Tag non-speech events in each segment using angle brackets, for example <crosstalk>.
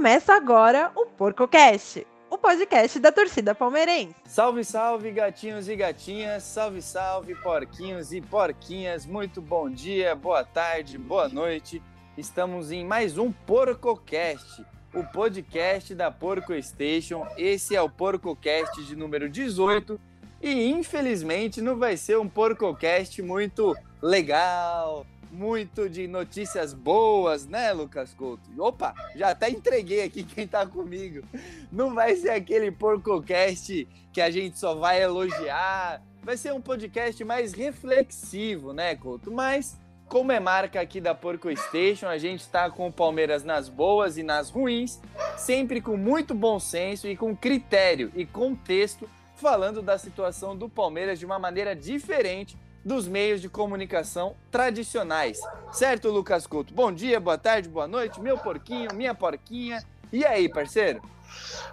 Começa agora o PorcoCast, o podcast da torcida palmeirense. Salve, salve, gatinhos e gatinhas, salve, salve, porquinhos e porquinhas, muito bom dia, boa tarde, boa noite. Estamos em mais um PorcoCast, o podcast da Porco Station. Esse é o PorcoCast de número 18 e infelizmente não vai ser um PorcoCast muito legal, muito de notícias boas, né, Lucas Couto? Opa, já até entreguei aqui quem tá comigo. Não vai ser aquele PorcoCast que a gente só vai elogiar. Vai ser um podcast mais reflexivo, né, Couto? Mas, como é marca aqui da Porco Station, a gente tá com o Palmeiras nas boas e nas ruins, sempre com muito bom senso e com critério e contexto, falando da situação do Palmeiras de uma maneira diferente dos meios de comunicação tradicionais. Certo, Lucas Couto? Bom dia, boa tarde, boa noite, meu porquinho, minha porquinha. E aí, parceiro?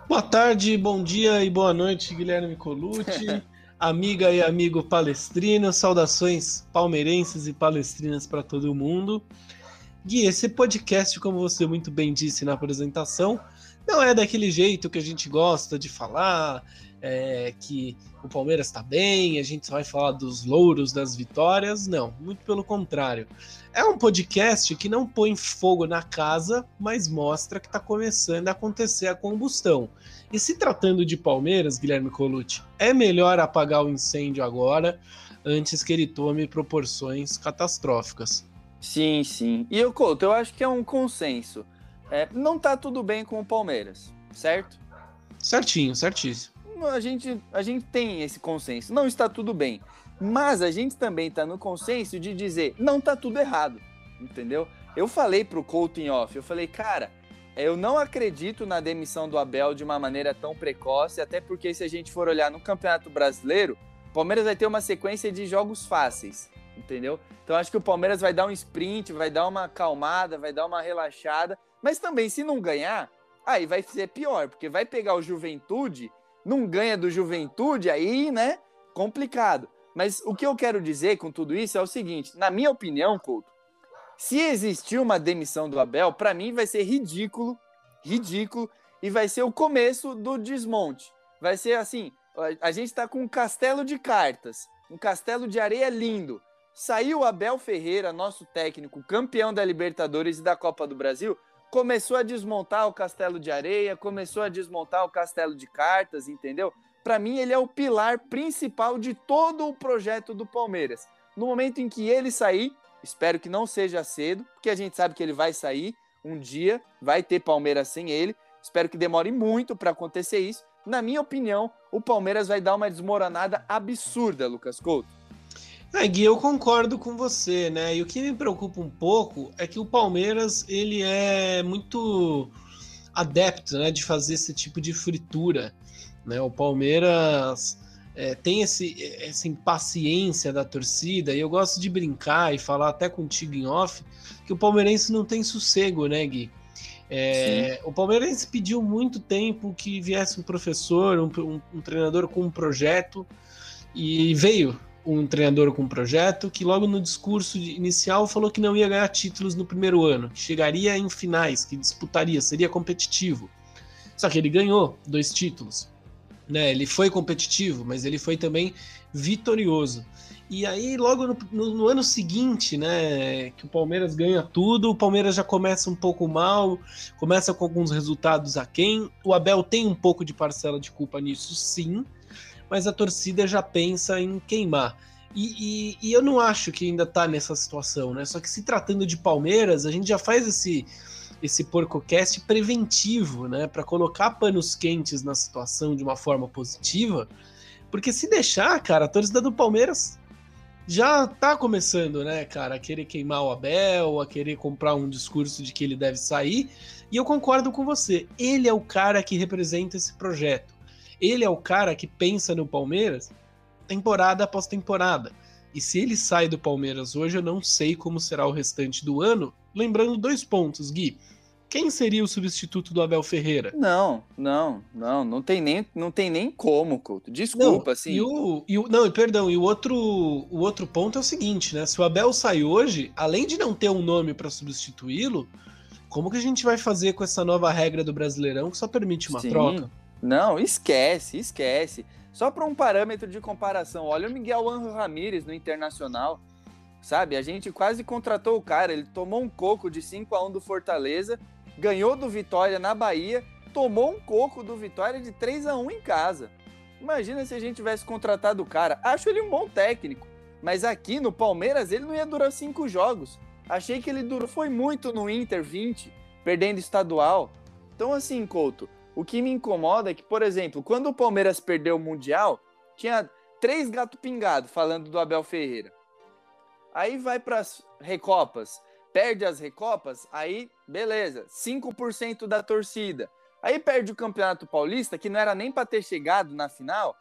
Boa tarde, bom dia e boa noite, Guilherme Colucci, <laughs> amiga e amigo palestrino, saudações palmeirenses e palestrinas para todo mundo. Gui, esse podcast, como você muito bem disse na apresentação, não é daquele jeito que a gente gosta de falar, é, que o Palmeiras está bem, a gente só vai falar dos louros das vitórias. Não, muito pelo contrário. É um podcast que não põe fogo na casa, mas mostra que está começando a acontecer a combustão. E se tratando de Palmeiras, Guilherme Colucci, é melhor apagar o incêndio agora, antes que ele tome proporções catastróficas. Sim, sim. E eu, Couto, eu acho que é um consenso. É, não tá tudo bem com o Palmeiras, certo? Certinho, certíssimo a gente, a gente tem esse consenso. Não está tudo bem. Mas a gente também está no consenso de dizer, não está tudo errado. Entendeu? Eu falei pro Couto em off, eu falei, cara, eu não acredito na demissão do Abel de uma maneira tão precoce, até porque se a gente for olhar no Campeonato Brasileiro, o Palmeiras vai ter uma sequência de jogos fáceis, entendeu? Então acho que o Palmeiras vai dar um sprint, vai dar uma acalmada, vai dar uma relaxada, mas também se não ganhar, aí vai ser pior, porque vai pegar o Juventude não ganha do Juventude, aí, né? Complicado. Mas o que eu quero dizer com tudo isso é o seguinte: na minha opinião, Couto, se existir uma demissão do Abel, para mim vai ser ridículo, ridículo, e vai ser o começo do desmonte. Vai ser assim: a gente está com um castelo de cartas, um castelo de areia lindo. Saiu o Abel Ferreira, nosso técnico, campeão da Libertadores e da Copa do Brasil, começou a desmontar o castelo de areia, começou a desmontar o castelo de cartas, entendeu? Para mim, ele é o pilar principal de todo o projeto do Palmeiras. No momento em que ele sair, espero que não seja cedo, porque a gente sabe que ele vai sair um dia, vai ter Palmeiras sem ele. Espero que demore muito para acontecer isso. Na minha opinião, o Palmeiras vai dar uma desmoronada absurda, Lucas Couto. É, Gui, eu concordo com você, né? E o que me preocupa um pouco é que o Palmeiras ele é muito adepto, né, de fazer esse tipo de fritura, né? O Palmeiras é, tem esse, essa impaciência da torcida e eu gosto de brincar e falar até contigo em off que o palmeirense não tem sossego, né, Gui? É, o Palmeirense pediu muito tempo que viesse um professor, um, um, um treinador com um projeto e veio um treinador com um projeto que logo no discurso inicial falou que não ia ganhar títulos no primeiro ano, que chegaria em finais, que disputaria, seria competitivo. Só que ele ganhou dois títulos. Né? Ele foi competitivo, mas ele foi também vitorioso. E aí, logo no, no, no, ano seguinte, né, que o Palmeiras ganha tudo, o Palmeiras já começa um pouco mal, começa com alguns resultados aquém. O Abel tem um pouco de parcela de culpa nisso, sim, mas a torcida já pensa em queimar. E, e, e, eu não acho que ainda tá nessa situação, né? Só que se tratando de Palmeiras, a gente já faz esse esse porcocast preventivo, né, para colocar panos quentes na situação de uma forma positiva, porque se deixar, cara, a torcida do Palmeiras já tá começando, né, cara, a querer queimar o Abel, a querer comprar um discurso de que ele deve sair, e eu concordo com você, ele é o cara que representa esse projeto. Ele é o cara que pensa no Palmeiras temporada após temporada. E se ele sai do Palmeiras hoje, eu não sei como será o restante do ano. Lembrando dois pontos, Gui. Quem seria o substituto do Abel Ferreira? Não, não, não, não tem nem, não tem nem como, Couto. Desculpa, não, assim. E o, e o, não, perdão, e o outro, o outro ponto é o seguinte, né? Se o Abel sai hoje, além de não ter um nome para substituí-lo, como que a gente vai fazer com essa nova regra do Brasileirão que só permite uma Sim. troca? Não, esquece, esquece. Só para um parâmetro de comparação, olha o Miguel Angel Ramírez no Internacional, sabe? A gente quase contratou o cara, ele tomou um coco de 5 a 1 do Fortaleza, ganhou do Vitória na Bahia, tomou um coco do Vitória de 3 a 1 em casa. Imagina se a gente tivesse contratado o cara. Acho ele um bom técnico, mas aqui no Palmeiras ele não ia durar cinco jogos. Achei que ele durou, foi muito no Inter 20, perdendo estadual. Então assim, Couto, o que me incomoda é que, por exemplo, quando o Palmeiras perdeu o Mundial, tinha três gato pingado falando do Abel Ferreira. Aí vai para as Recopas, perde as Recopas, aí beleza, 5% da torcida. Aí perde o Campeonato Paulista, que não era nem para ter chegado na final,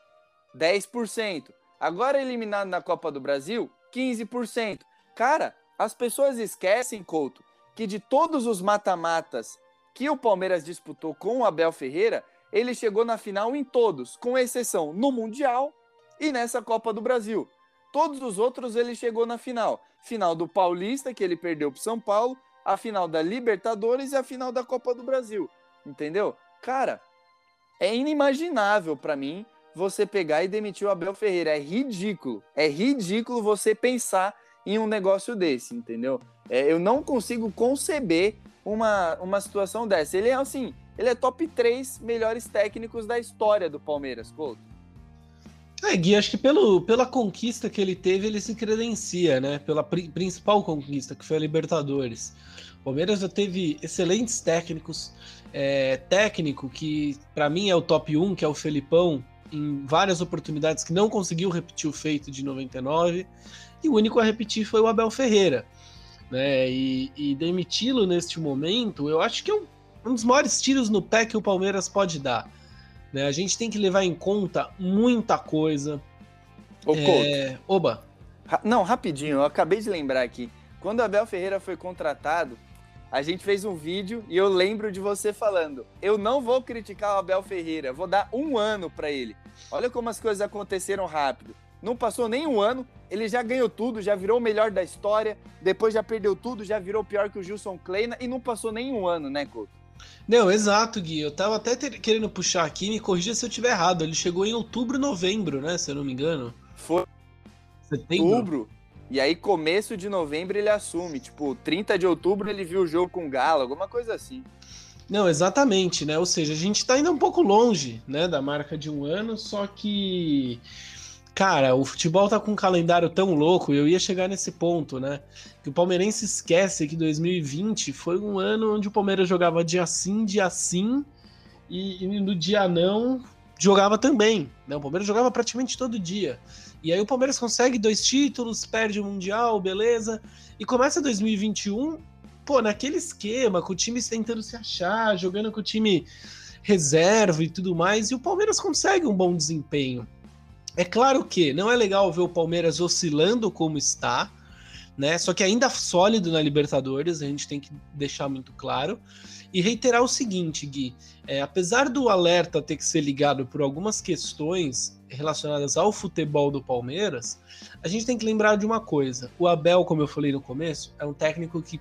10%. Agora eliminado na Copa do Brasil, 15%. Cara, as pessoas esquecem, Couto, que de todos os mata-matas que o Palmeiras disputou com o Abel Ferreira, ele chegou na final em todos, com exceção no Mundial e nessa Copa do Brasil. Todos os outros ele chegou na final. Final do Paulista, que ele perdeu para São Paulo, a final da Libertadores e a final da Copa do Brasil. Entendeu? Cara, é inimaginável para mim você pegar e demitir o Abel Ferreira. É ridículo. É ridículo você pensar em um negócio desse, entendeu? É, eu não consigo conceber uma, uma situação dessa. Ele é assim, ele é top 3 melhores técnicos da história do Palmeiras, Couto. É, Gui, acho que pelo, pela conquista que ele teve, ele se credencia, né? Pela pri principal conquista, que foi a Libertadores. O Palmeiras já teve excelentes técnicos. É, técnico que, para mim, é o top 1, que é o Felipão, em várias oportunidades que não conseguiu repetir o feito de 99. E o único a repetir foi o Abel Ferreira. Né? E, e demiti-lo neste momento, eu acho que é um, um dos maiores tiros no pé que o Palmeiras pode dar. Né? A gente tem que levar em conta muita coisa. Ô, é... Oba! Ra não, rapidinho, eu acabei de lembrar aqui. Quando o Abel Ferreira foi contratado, a gente fez um vídeo e eu lembro de você falando: eu não vou criticar o Abel Ferreira, vou dar um ano para ele. Olha como as coisas aconteceram rápido. Não passou nem um ano, ele já ganhou tudo, já virou o melhor da história, depois já perdeu tudo, já virou pior que o Gilson Kleina e não passou nem um ano, né, Couto? Não, exato, Gui. Eu tava até ter, querendo puxar aqui, me corrija se eu tiver errado. Ele chegou em outubro, novembro, né? Se eu não me engano. Foi. Setembro. Outubro. E aí, começo de novembro, ele assume. Tipo, 30 de outubro ele viu o jogo com o Galo, alguma coisa assim. Não, exatamente, né? Ou seja, a gente tá ainda um pouco longe, né, da marca de um ano, só que cara, o futebol tá com um calendário tão louco, eu ia chegar nesse ponto, né? Que o palmeirense esquece que 2020 foi um ano onde o Palmeiras jogava dia sim, dia sim, e, e no dia não jogava também. Né? O Palmeiras jogava praticamente todo dia. E aí o Palmeiras consegue dois títulos, perde o Mundial, beleza. E começa 2021, pô, naquele esquema, com o time tentando se achar, jogando com o time reserva e tudo mais, e o Palmeiras consegue um bom desempenho. É claro que não é legal ver o Palmeiras oscilando como está, né? Só que ainda sólido na Libertadores, a gente tem que deixar muito claro. E reiterar o seguinte, Gui: é, apesar do alerta ter que ser ligado por algumas questões relacionadas ao futebol do Palmeiras, a gente tem que lembrar de uma coisa: o Abel, como eu falei no começo, é um técnico que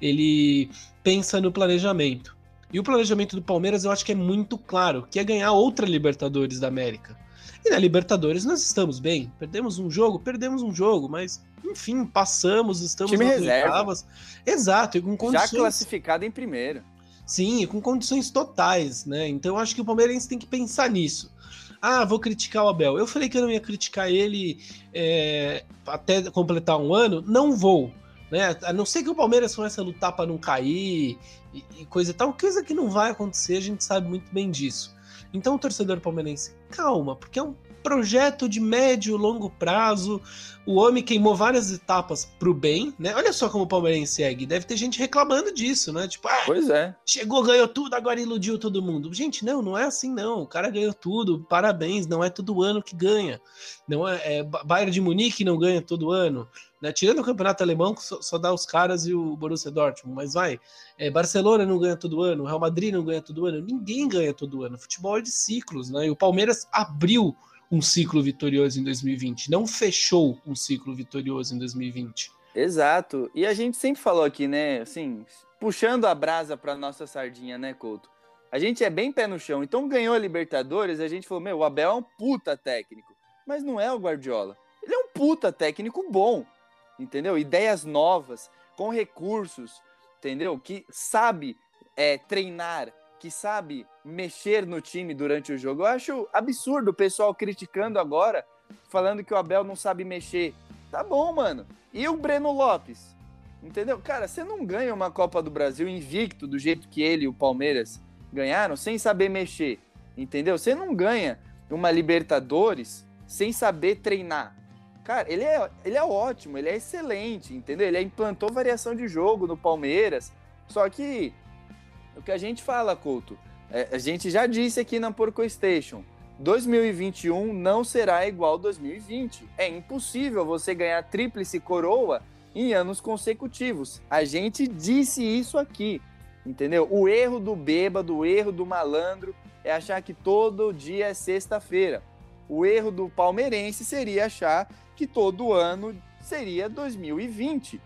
ele pensa no planejamento. E o planejamento do Palmeiras eu acho que é muito claro, que é ganhar outra Libertadores da América. E na Libertadores nós estamos bem. Perdemos um jogo, perdemos um jogo, mas enfim, passamos, estamos Time nas reserva. oitavas. Exato, e com Já condições. classificado em primeiro. Sim, e com condições totais, né? Então eu acho que o palmeirense tem que pensar nisso. Ah, vou criticar o Abel. Eu falei que eu não ia criticar ele é, até completar um ano. Não vou. Né? A não ser que o Palmeiras comece a lutar para não cair e, e coisa e tal, coisa que não vai acontecer, a gente sabe muito bem disso. Então, torcedor palmeirense, calma, porque é um projeto de médio e longo prazo. O homem queimou várias etapas pro bem, né? Olha só como o palmeirense segue. Deve ter gente reclamando disso, né? Tipo, ah, Pois é. chegou, ganhou tudo, agora iludiu todo mundo. Gente, não, não é assim não. O cara ganhou tudo, parabéns, não é todo ano que ganha. Não é, é Bayern de Munique não ganha todo ano, né? Tirando o campeonato alemão, que só, só dá os caras e o Borussia Dortmund, mas vai. É, Barcelona não ganha todo ano, Real Madrid não ganha todo ano, ninguém ganha todo ano. Futebol é de ciclos, né? E o Palmeiras abriu um ciclo vitorioso em 2020, não fechou um ciclo vitorioso em 2020. Exato. E a gente sempre falou aqui, né? Assim, puxando a brasa para nossa sardinha, né, Couto? A gente é bem pé no chão. Então ganhou a Libertadores, a gente falou: "Meu, o Abel é um puta técnico". Mas não é o Guardiola. Ele é um puta técnico bom. Entendeu? Ideias novas, com recursos, entendeu? Que sabe é, treinar, que sabe mexer no time durante o jogo. Eu acho absurdo o pessoal criticando agora, falando que o Abel não sabe mexer. Tá bom, mano. E o Breno Lopes? Entendeu? Cara, você não ganha uma Copa do Brasil invicto do jeito que ele e o Palmeiras ganharam, sem saber mexer. Entendeu? Você não ganha uma Libertadores sem saber treinar. Cara, ele é, ele é ótimo, ele é excelente, entendeu? Ele implantou variação de jogo no Palmeiras. Só que o que a gente fala, Couto, é, a gente já disse aqui na Porco Station. 2021 não será igual 2020. É impossível você ganhar tríplice coroa em anos consecutivos. A gente disse isso aqui, entendeu? O erro do bêbado, o erro do malandro é achar que todo dia é sexta-feira. O erro do palmeirense seria achar que todo ano seria 2020.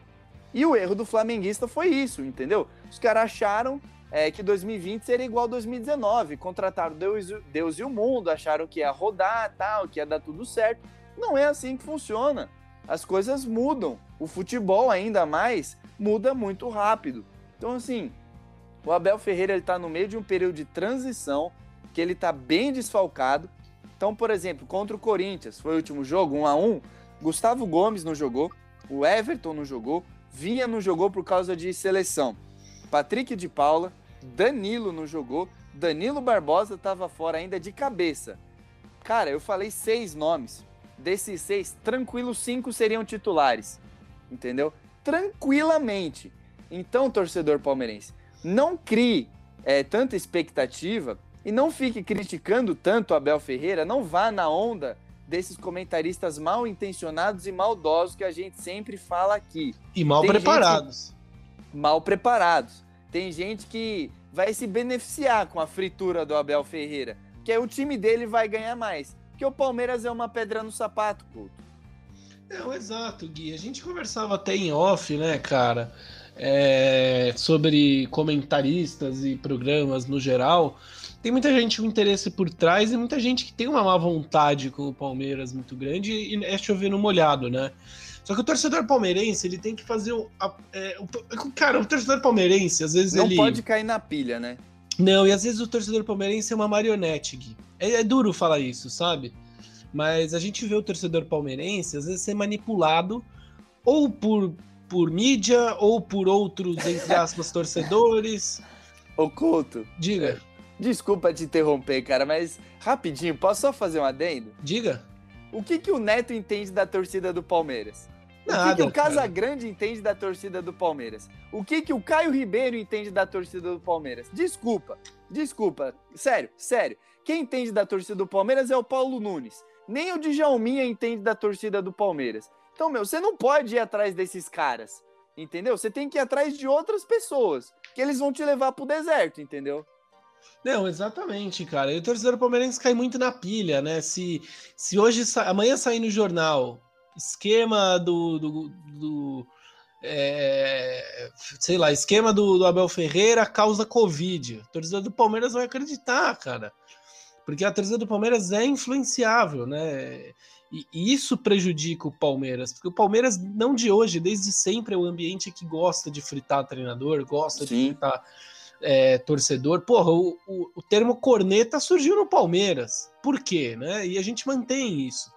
E o erro do flamenguista foi isso, entendeu? Os caras acharam é, que 2020 seria igual a 2019, contrataram Deus, Deus e o mundo, acharam que ia rodar, tal, que ia dar tudo certo. Não é assim que funciona. As coisas mudam. O futebol, ainda mais, muda muito rápido. Então, assim, o Abel Ferreira ele está no meio de um período de transição, que ele está bem desfalcado. Então, por exemplo, contra o Corinthians, foi o último jogo, 1 a 1 Gustavo Gomes não jogou, o Everton não jogou, Vinha não jogou por causa de seleção. Patrick de Paula, Danilo não jogou, Danilo Barbosa estava fora ainda de cabeça. Cara, eu falei seis nomes. Desses seis, tranquilo, cinco seriam titulares. Entendeu? Tranquilamente. Então, torcedor palmeirense, não crie é, tanta expectativa e não fique criticando tanto Abel Ferreira, não vá na onda desses comentaristas mal intencionados e maldosos que a gente sempre fala aqui. E mal Tem preparados. Mal preparados. Tem gente que vai se beneficiar com a fritura do Abel Ferreira, que é o time dele vai ganhar mais. Porque o Palmeiras é uma pedra no sapato, Couto. Não, exato, Gui. A gente conversava até em off, né, cara, é, sobre comentaristas e programas no geral tem muita gente com interesse por trás e muita gente que tem uma má vontade com o Palmeiras muito grande e é chover no molhado, né? Só que o torcedor palmeirense, ele tem que fazer o, a, é, o, Cara, o torcedor palmeirense, às vezes Não ele... pode cair na pilha, né? Não, e às vezes o torcedor palmeirense é uma marionete, Gui. É, é duro falar isso, sabe? Mas a gente vê o torcedor palmeirense, às vezes, ser manipulado ou por, por mídia ou por outros, entre aspas, <laughs> torcedores. Ô, Couto. Diga. Desculpa te interromper, cara, mas rapidinho, posso só fazer um adendo? Diga. O que, que o Neto entende da torcida do Palmeiras? Nada, o que, que o Casagrande entende da torcida do Palmeiras? O que, que o Caio Ribeiro entende da torcida do Palmeiras? Desculpa, desculpa. Sério, sério. Quem entende da torcida do Palmeiras é o Paulo Nunes. Nem o Djalminha entende da torcida do Palmeiras. Então, meu, você não pode ir atrás desses caras, entendeu? Você tem que ir atrás de outras pessoas, que eles vão te levar pro deserto, entendeu? Não, exatamente, cara. E o torcedor palmeirense cai muito na pilha, né? Se, se hoje, amanhã sair no jornal, esquema do, do, do é, sei lá, esquema do, do, Abel Ferreira causa Covid. O torcedor do Palmeiras vai acreditar, cara. Porque a torcida do Palmeiras é influenciável, né? E, e, isso prejudica o Palmeiras, porque o Palmeiras, não de hoje, desde sempre é o um ambiente que gosta de fritar treinador, gosta Sim. de fritar é, torcedor. Porra, o, o, o, termo corneta surgiu no Palmeiras. Por quê? Né? E a gente mantém isso.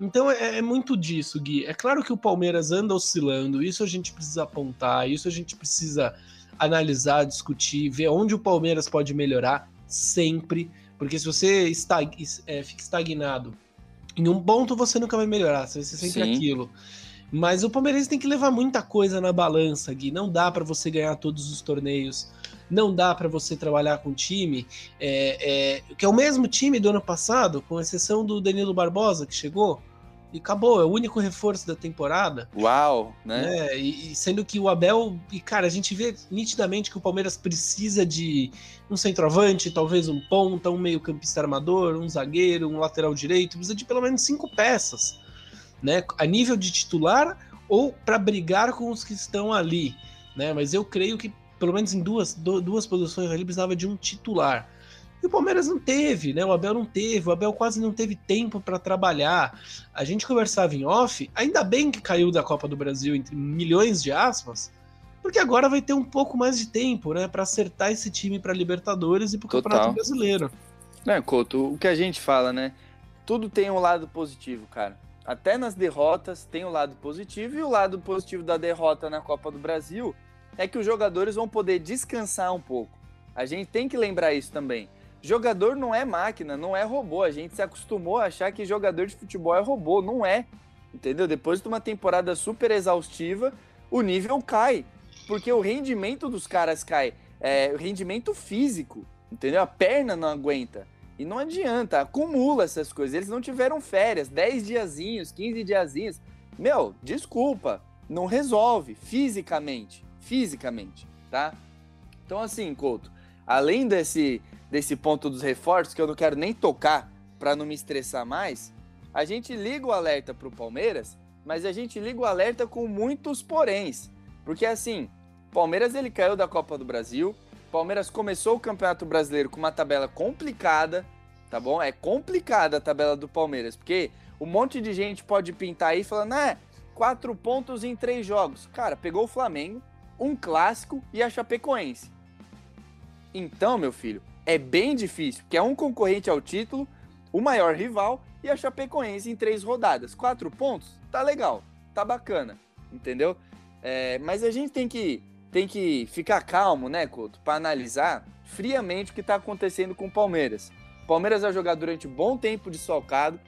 Então é, é, muito disso, Gui. É claro que o Palmeiras anda oscilando, isso a gente precisa apontar, isso a gente precisa analisar, discutir, ver onde o Palmeiras pode melhorar sempre. Porque se você estag, é, fica estagnado em um ponto, você nunca vai melhorar, você vai ser sempre Sim. aquilo. Mas o Palmeiras tem que levar muita coisa na balança, Gui. Não dá para você ganhar todos os torneios não dá para você trabalhar com time é, é, que é o mesmo time do ano passado, com exceção do Danilo Barbosa que chegou e acabou, é o único reforço da temporada. Uau, né? É, e, e, sendo que o Abel, e cara, a gente vê nitidamente que o Palmeiras precisa de um centroavante, talvez um ponta, um meio-campista armador, um zagueiro, um lateral direito, precisa de pelo menos cinco peças, né? A nível de titular ou para brigar com os que estão ali, né? Mas eu creio que pelo menos em duas, duas posições ali, precisava de um titular. E o Palmeiras não teve, né? O Abel não teve, o Abel quase não teve tempo para trabalhar. A gente conversava em off, ainda bem que caiu da Copa do Brasil entre milhões de aspas, porque agora vai ter um pouco mais de tempo, né, para acertar esse time para Libertadores e para o Campeonato Brasileiro. É, Couto, o que a gente fala, né? Tudo tem um lado positivo, cara. Até nas derrotas tem o um lado positivo e o lado positivo da derrota na Copa do Brasil é que os jogadores vão poder descansar um pouco. A gente tem que lembrar isso também. Jogador não é máquina, não é robô. A gente se acostumou a achar que jogador de futebol é robô. Não é. Entendeu? Depois de uma temporada super exaustiva, o nível cai. Porque o rendimento dos caras cai. É, o rendimento físico. Entendeu? A perna não aguenta. E não adianta, acumula essas coisas. Eles não tiveram férias, 10 diazinhos, 15 diazinhos. Meu, desculpa, não resolve fisicamente. Fisicamente, tá? Então, assim, Couto, além desse desse ponto dos reforços, que eu não quero nem tocar para não me estressar mais, a gente liga o alerta para o Palmeiras, mas a gente liga o alerta com muitos poréns. Porque assim, Palmeiras ele caiu da Copa do Brasil, Palmeiras começou o Campeonato Brasileiro com uma tabela complicada, tá bom? É complicada a tabela do Palmeiras, porque um monte de gente pode pintar aí falando, ah, quatro pontos em três jogos. Cara, pegou o Flamengo, um clássico e a Chapecoense. Então, meu filho, é bem difícil, que é um concorrente ao título, o maior rival e a Chapecoense em três rodadas. Quatro pontos, tá legal, tá bacana, entendeu? É, mas a gente tem que, tem que ficar calmo, né, Couto, para analisar friamente o que está acontecendo com o Palmeiras. O Palmeiras vai jogar durante um bom tempo de solcado.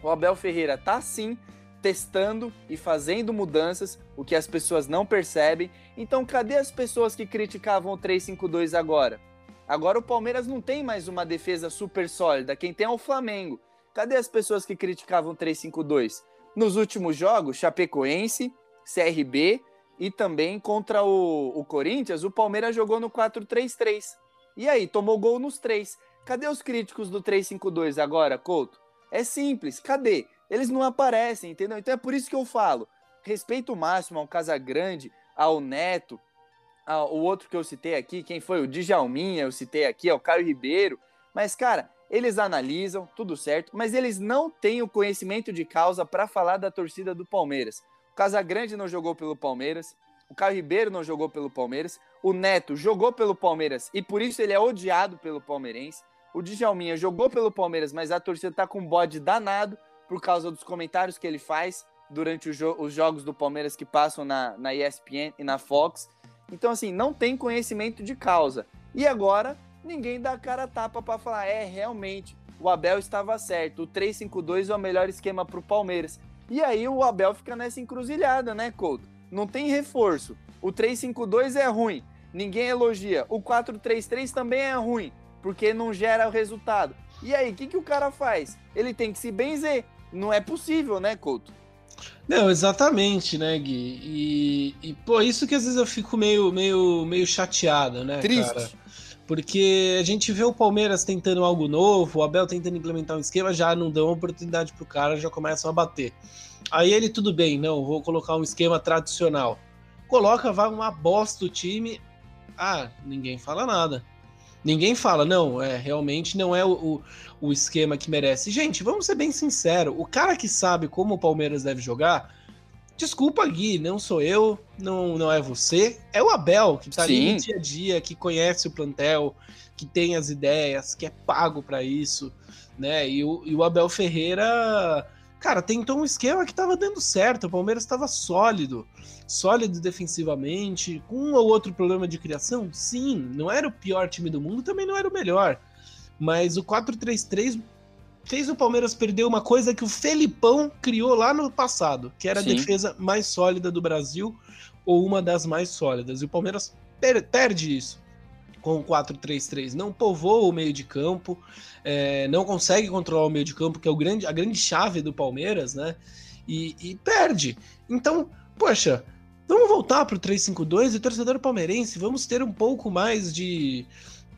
O Abel Ferreira tá sim testando e fazendo mudanças, o que as pessoas não percebem. Então, cadê as pessoas que criticavam o 352 agora? Agora o Palmeiras não tem mais uma defesa super sólida. Quem tem é o Flamengo. Cadê as pessoas que criticavam 3-5-2? Nos últimos jogos, Chapecoense, CRB e também contra o, o Corinthians, o Palmeiras jogou no 4-3-3. E aí, tomou gol nos três. Cadê os críticos do 3-5-2 agora, Couto? É simples, cadê? Eles não aparecem, entendeu? Então é por isso que eu falo. Respeito máximo ao Casagrande, ao Neto, ah, o outro que eu citei aqui, quem foi? O Djalminha, eu citei aqui, é o Caio Ribeiro. Mas, cara, eles analisam, tudo certo, mas eles não têm o conhecimento de causa para falar da torcida do Palmeiras. O Casagrande não jogou pelo Palmeiras, o Caio Ribeiro não jogou pelo Palmeiras, o Neto jogou pelo Palmeiras e por isso ele é odiado pelo palmeirense. O Djalminha jogou pelo Palmeiras, mas a torcida tá com um bode danado por causa dos comentários que ele faz durante jo os jogos do Palmeiras que passam na, na ESPN e na Fox. Então, assim, não tem conhecimento de causa. E agora, ninguém dá a cara a tapa para falar, é, realmente, o Abel estava certo, o 3-5-2 é o melhor esquema para o Palmeiras. E aí o Abel fica nessa encruzilhada, né, Couto? Não tem reforço. O 3-5-2 é ruim, ninguém elogia. O 4-3-3 também é ruim, porque não gera o resultado. E aí, o que, que o cara faz? Ele tem que se benzer. Não é possível, né, Couto? Não, exatamente, né, Gui? E, e pô, isso que às vezes eu fico meio, meio, meio chateado, né? Triste. Cara? Porque a gente vê o Palmeiras tentando algo novo, o Abel tentando implementar um esquema, já não dão oportunidade pro cara, já começam a bater. Aí ele, tudo bem, não, vou colocar um esquema tradicional. Coloca, vai uma bosta o time. Ah, ninguém fala nada. Ninguém fala, não, é realmente não é o, o, o esquema que merece. Gente, vamos ser bem sinceros, o cara que sabe como o Palmeiras deve jogar, desculpa, Gui, não sou eu, não, não é você, é o Abel, que tá Sim. ali no dia a dia, que conhece o plantel, que tem as ideias, que é pago para isso, né? E o, e o Abel Ferreira cara, tentou um esquema que estava dando certo, o Palmeiras estava sólido, sólido defensivamente, com um ou outro problema de criação, sim, não era o pior time do mundo, também não era o melhor, mas o 4-3-3 fez o Palmeiras perder uma coisa que o Felipão criou lá no passado, que era sim. a defesa mais sólida do Brasil, ou uma das mais sólidas, e o Palmeiras per perde isso com o 4-3-3, não povoa o meio de campo, é, não consegue controlar o meio de campo, que é o grande, a grande chave do Palmeiras, né? E, e perde. Então, poxa, vamos voltar para o 3-5-2 e torcedor palmeirense, vamos ter um pouco mais de,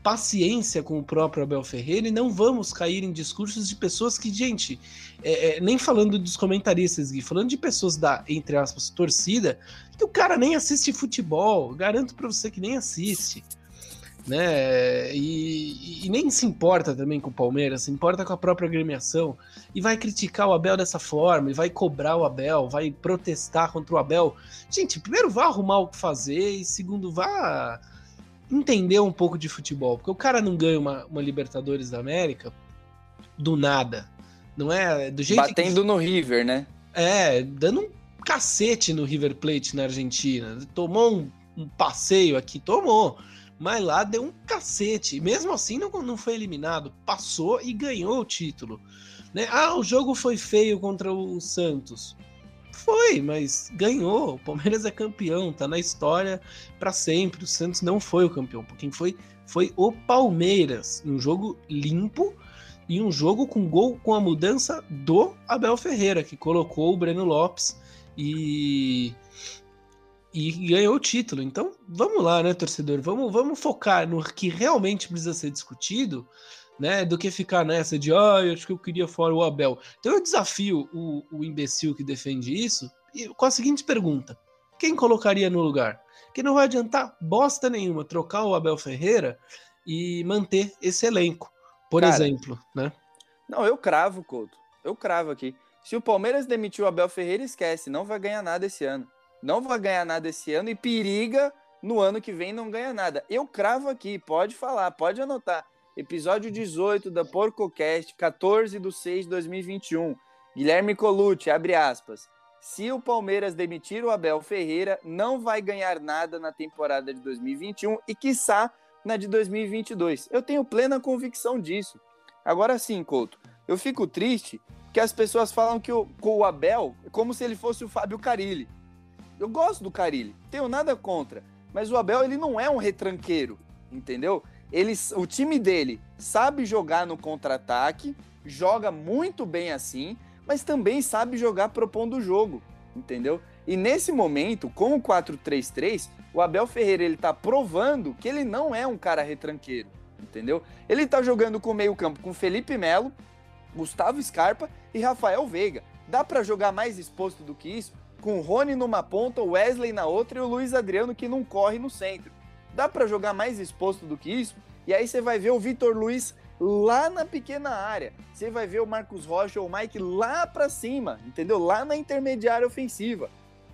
paciência com o próprio Abel Ferreira e não vamos cair em discursos de pessoas que, gente, é, é, nem falando dos comentaristas, Gui, falando de pessoas da, entre aspas, torcida, que o cara nem assiste futebol, garanto para você que nem assiste. Né? E, e, nem se importa também com o Palmeiras, se importa com a própria agremiação e vai criticar o Abel dessa forma, e vai cobrar o Abel, vai protestar contra o Abel. Gente, primeiro vá arrumar o que fazer e segundo vá entender um pouco de futebol, porque o cara não ganha uma, uma Libertadores da América do nada. Não é do jeito Batendo que... no River, né? É, dando um cacete no River Plate na Argentina. Tomou um, um passeio aqui, tomou. Mas lá deu um cacete. Mesmo assim, não, não foi eliminado. Passou e ganhou o título. Né? Ah, o jogo foi feio contra o Santos. Foi, mas ganhou. O Palmeiras é campeão, tá na história para sempre. O Santos não foi o campeão. Quem foi foi o Palmeiras. Um jogo limpo e um jogo com gol com a mudança do Abel Ferreira, que colocou o Breno Lopes e e ganhou o título. Então, vamos lá, né, torcedor? Vamos, vamos focar no que realmente precisa ser discutido né? Do que ficar nessa de, ah, eu acho que eu queria fora o Abel. Então eu desafio o, o imbecil que defende isso com a seguinte pergunta: quem colocaria no lugar? Que não vai adiantar bosta nenhuma trocar o Abel Ferreira e manter esse elenco, por Cara, exemplo, né? Não, eu cravo, Couto. Eu cravo aqui. Se o Palmeiras demitiu o Abel Ferreira, esquece, não vai ganhar nada esse ano. Não vai ganhar nada esse ano e periga no ano que vem não ganha nada. Eu cravo aqui, pode falar, pode anotar episódio 18 da PorcoCast, 14 de 6 de 2021. Guilherme Colucci, abre aspas. Se o Palmeiras demitir o Abel Ferreira, não vai ganhar nada na temporada de 2021 e, quiçá, na de 2022. Eu tenho plena convicção disso. Agora sim, Couto, eu fico triste que as pessoas falam que o, o Abel é como se ele fosse o Fábio Carilli. Eu gosto do Carilli, tenho nada contra, mas o Abel ele não é um retranqueiro, entendeu? ele, o time dele sabe jogar no contra-ataque, joga muito bem assim, mas também sabe jogar propondo o jogo, entendeu? E nesse momento, com o 4-3-3, o Abel Ferreira ele tá provando que ele não é um cara retranqueiro, entendeu? Ele tá jogando com meio-campo com Felipe Melo, Gustavo Scarpa e Rafael Veiga. Dá para jogar mais exposto do que isso? Com o Rony numa ponta, o Wesley na outra e o Luiz Adriano que não corre no centro. Dá para jogar mais exposto do que isso? E aí você vai ver o Vitor Luiz lá na pequena área. Você vai ver o Marcos Rocha ou o Mike lá para cima, entendeu? Lá na intermediária ofensiva.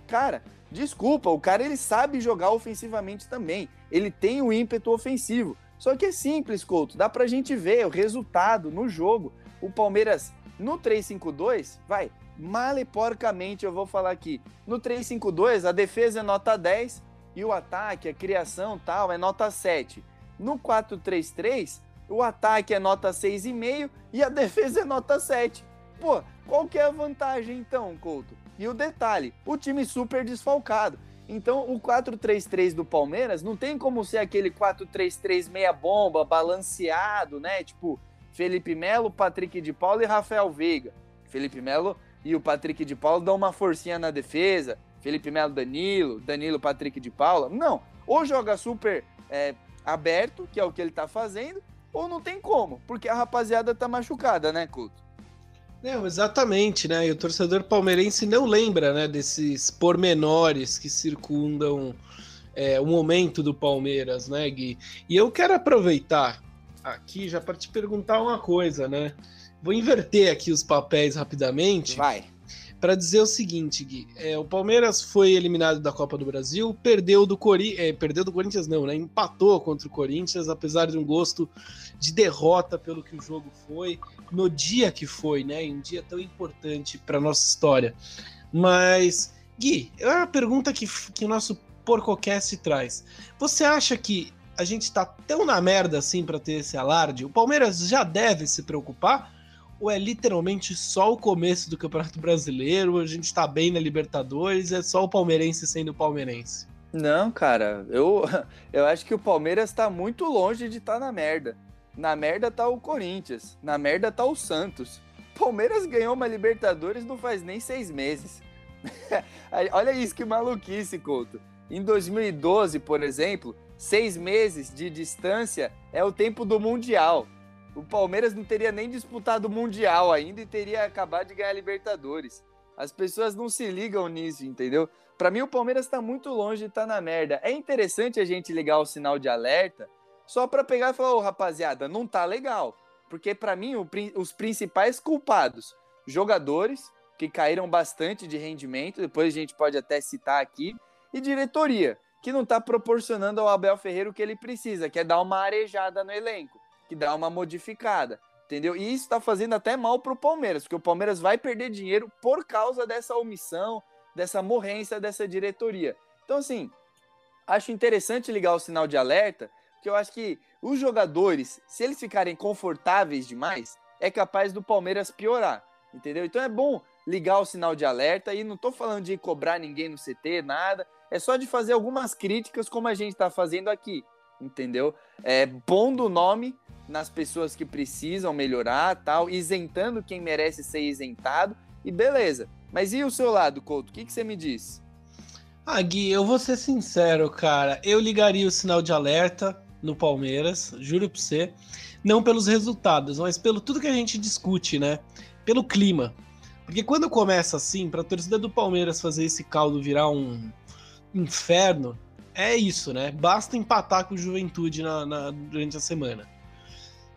Cara, desculpa, o cara ele sabe jogar ofensivamente também. Ele tem o ímpeto ofensivo. Só que é simples, Couto, dá pra gente ver o resultado no jogo. O Palmeiras no 3-5-2, vai, mal e porcamente eu vou falar aqui. No 3-5-2, a defesa é nota 10, e o ataque, a criação tal, é nota 7. No 4-3-3, o ataque é nota 6,5 e a <laughs> defesa é nota 7. Pô, qual que é a vantagem então, Couto? E o detalhe, o time super desfalcado. Então, o 4-3-3 do Palmeiras não tem como ser aquele 4-3-3 meia bomba, balanceado, né? Tipo, Felipe Melo, Patrick de Paulo e Rafael Veiga. Felipe Melo e o Patrick de Paulo dão uma forcinha na defesa. Felipe Melo, Danilo, Danilo, Patrick de Paula. Não. Ou joga super é, aberto, que é o que ele tá fazendo, ou não tem como, porque a rapaziada tá machucada, né, Couto? Não, exatamente, né? E o torcedor palmeirense não lembra, né, desses pormenores que circundam é, o momento do Palmeiras, né, Gui? E eu quero aproveitar aqui já para te perguntar uma coisa, né? Vou inverter aqui os papéis rapidamente. Vai para dizer o seguinte, Gui. É, o Palmeiras foi eliminado da Copa do Brasil, perdeu do, Cori é, perdeu do Corinthians, não, né? Empatou contra o Corinthians, apesar de um gosto de derrota pelo que o jogo foi, no dia que foi, né? Em um dia tão importante para nossa história. Mas, Gui, é uma pergunta que, que o nosso Porcocast traz. Você acha que a gente tá tão na merda assim para ter esse alarde? O Palmeiras já deve se preocupar? Ou é literalmente só o começo do Campeonato Brasileiro, a gente tá bem na Libertadores, é só o palmeirense sendo palmeirense? Não, cara, eu, <laughs> eu acho que o Palmeiras tá muito longe de estar tá na merda. Na merda tá o Corinthians, na merda tá o Santos. Palmeiras ganhou uma Libertadores não faz nem seis meses. <laughs> Olha isso que maluquice, Couto. Em 2012, por exemplo, seis meses de distância é o tempo do Mundial. O Palmeiras não teria nem disputado o Mundial ainda e teria acabado de ganhar a Libertadores. As pessoas não se ligam nisso, entendeu? Para mim, o Palmeiras está muito longe estar tá na merda. É interessante a gente ligar o sinal de alerta só para pegar e falar, ô oh, rapaziada, não tá legal. Porque para mim, o, os principais culpados, jogadores que caíram bastante de rendimento, depois a gente pode até citar aqui, e diretoria, que não está proporcionando ao Abel Ferreira o que ele precisa, que é dar uma arejada no elenco, que dá uma modificada, entendeu? E isso está fazendo até mal para o Palmeiras, porque o Palmeiras vai perder dinheiro por causa dessa omissão, dessa morrência dessa diretoria. Então, assim, acho interessante ligar o sinal de alerta, porque eu acho que os jogadores, se eles ficarem confortáveis demais, é capaz do Palmeiras piorar, entendeu? Então é bom ligar o sinal de alerta e não estou falando de cobrar ninguém no CT, nada, é só de fazer algumas críticas como a gente está fazendo aqui, entendeu? É pondo o nome nas pessoas que precisam melhorar, tal, isentando quem merece ser isentado e beleza. Mas e o seu lado, Couto? O que, que você me diz? Ah, Gui, eu vou ser sincero, cara. Eu ligaria o sinal de alerta no Palmeiras, juro pra você. Não pelos resultados, mas pelo tudo que a gente discute, né? Pelo clima. Porque quando começa assim, pra torcida do Palmeiras fazer esse caldo virar um, inferno é isso, né? Basta empatar com o Juventude na, na, durante a semana.